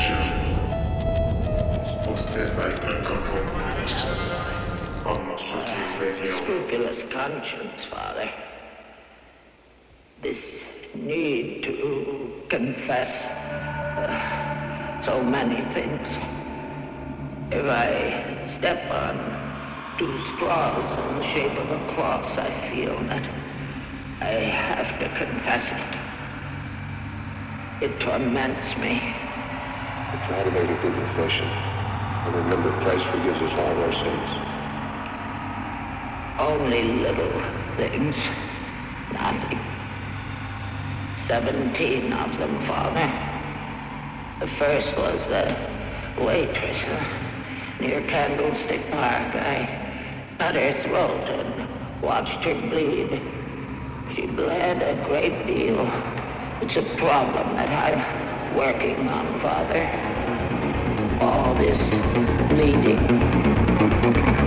Adventure. Hosted by Uncle on Masuki Radio. Scrupulous conscience, Father. This need to confess uh, so many things. If I step on two straws in the shape of a cross, I feel that I have to confess it. It torments me. Try to make a good confession. And remember, Christ forgives us all our sins. Only little things. Nothing. Seventeen of them, Father. The first was the waitress near Candlestick Park. I cut her throat and watched her bleed. She bled a great deal. It's a problem that I'm working on, Father. All this bleeding.